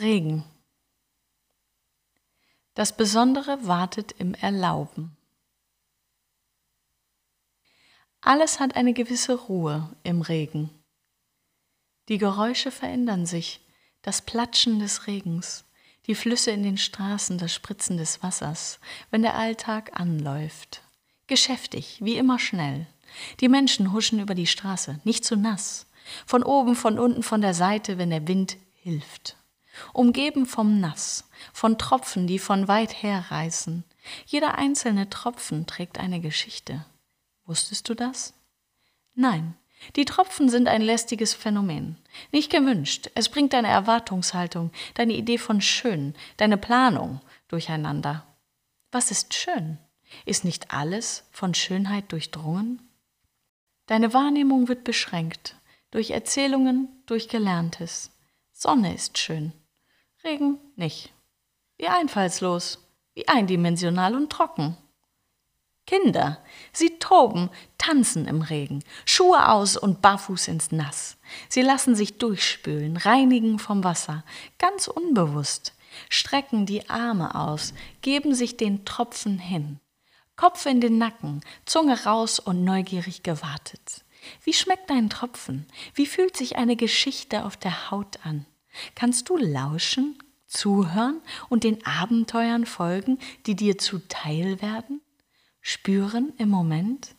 Regen. Das Besondere wartet im Erlauben. Alles hat eine gewisse Ruhe im Regen. Die Geräusche verändern sich, das Platschen des Regens, die Flüsse in den Straßen, das Spritzen des Wassers, wenn der Alltag anläuft. Geschäftig, wie immer schnell. Die Menschen huschen über die Straße, nicht zu nass. Von oben, von unten, von der Seite, wenn der Wind hilft umgeben vom Nass, von Tropfen, die von weit her reißen. Jeder einzelne Tropfen trägt eine Geschichte. Wusstest du das? Nein, die Tropfen sind ein lästiges Phänomen. Nicht gewünscht. Es bringt deine Erwartungshaltung, deine Idee von schön, deine Planung durcheinander. Was ist schön? Ist nicht alles von Schönheit durchdrungen? Deine Wahrnehmung wird beschränkt durch Erzählungen, durch Gelerntes. Sonne ist schön. Regen nicht. Wie einfallslos, wie eindimensional und trocken. Kinder, sie toben, tanzen im Regen, Schuhe aus und barfuß ins Nass. Sie lassen sich durchspülen, reinigen vom Wasser, ganz unbewusst, strecken die Arme aus, geben sich den Tropfen hin. Kopf in den Nacken, Zunge raus und neugierig gewartet. Wie schmeckt dein Tropfen? Wie fühlt sich eine Geschichte auf der Haut an? Kannst du lauschen, zuhören und den Abenteuern folgen, die dir zuteil werden? Spüren im Moment?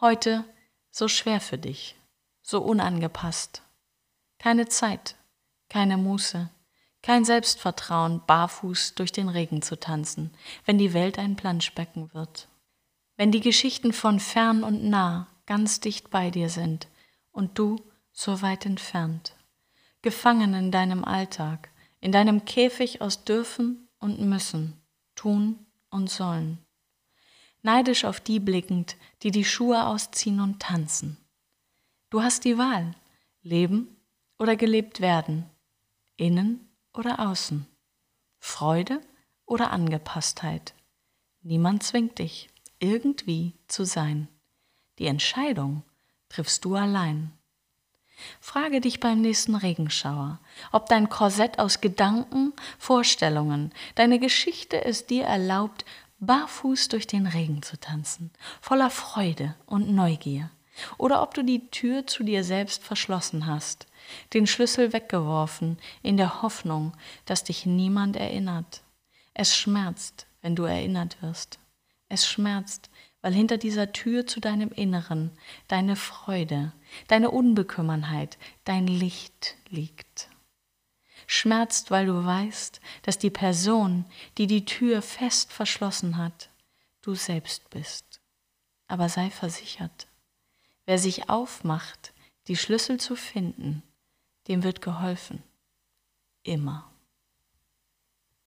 Heute so schwer für dich, so unangepasst. Keine Zeit, keine Muße, kein Selbstvertrauen, barfuß durch den Regen zu tanzen, wenn die Welt ein Planschbecken wird. Wenn die Geschichten von fern und nah ganz dicht bei dir sind und du so weit entfernt gefangen in deinem Alltag, in deinem Käfig aus dürfen und müssen, tun und sollen. Neidisch auf die blickend, die die Schuhe ausziehen und tanzen. Du hast die Wahl, leben oder gelebt werden, innen oder außen, Freude oder Angepasstheit. Niemand zwingt dich, irgendwie zu sein. Die Entscheidung triffst du allein. Frage dich beim nächsten Regenschauer, ob dein Korsett aus Gedanken, Vorstellungen, deine Geschichte es dir erlaubt, barfuß durch den Regen zu tanzen, voller Freude und Neugier, oder ob du die Tür zu dir selbst verschlossen hast, den Schlüssel weggeworfen, in der Hoffnung, dass dich niemand erinnert. Es schmerzt, wenn du erinnert wirst. Es schmerzt, weil hinter dieser Tür zu deinem Inneren deine Freude, deine Unbekümmernheit, dein Licht liegt. Schmerzt, weil du weißt, dass die Person, die die Tür fest verschlossen hat, du selbst bist. Aber sei versichert, wer sich aufmacht, die Schlüssel zu finden, dem wird geholfen. Immer.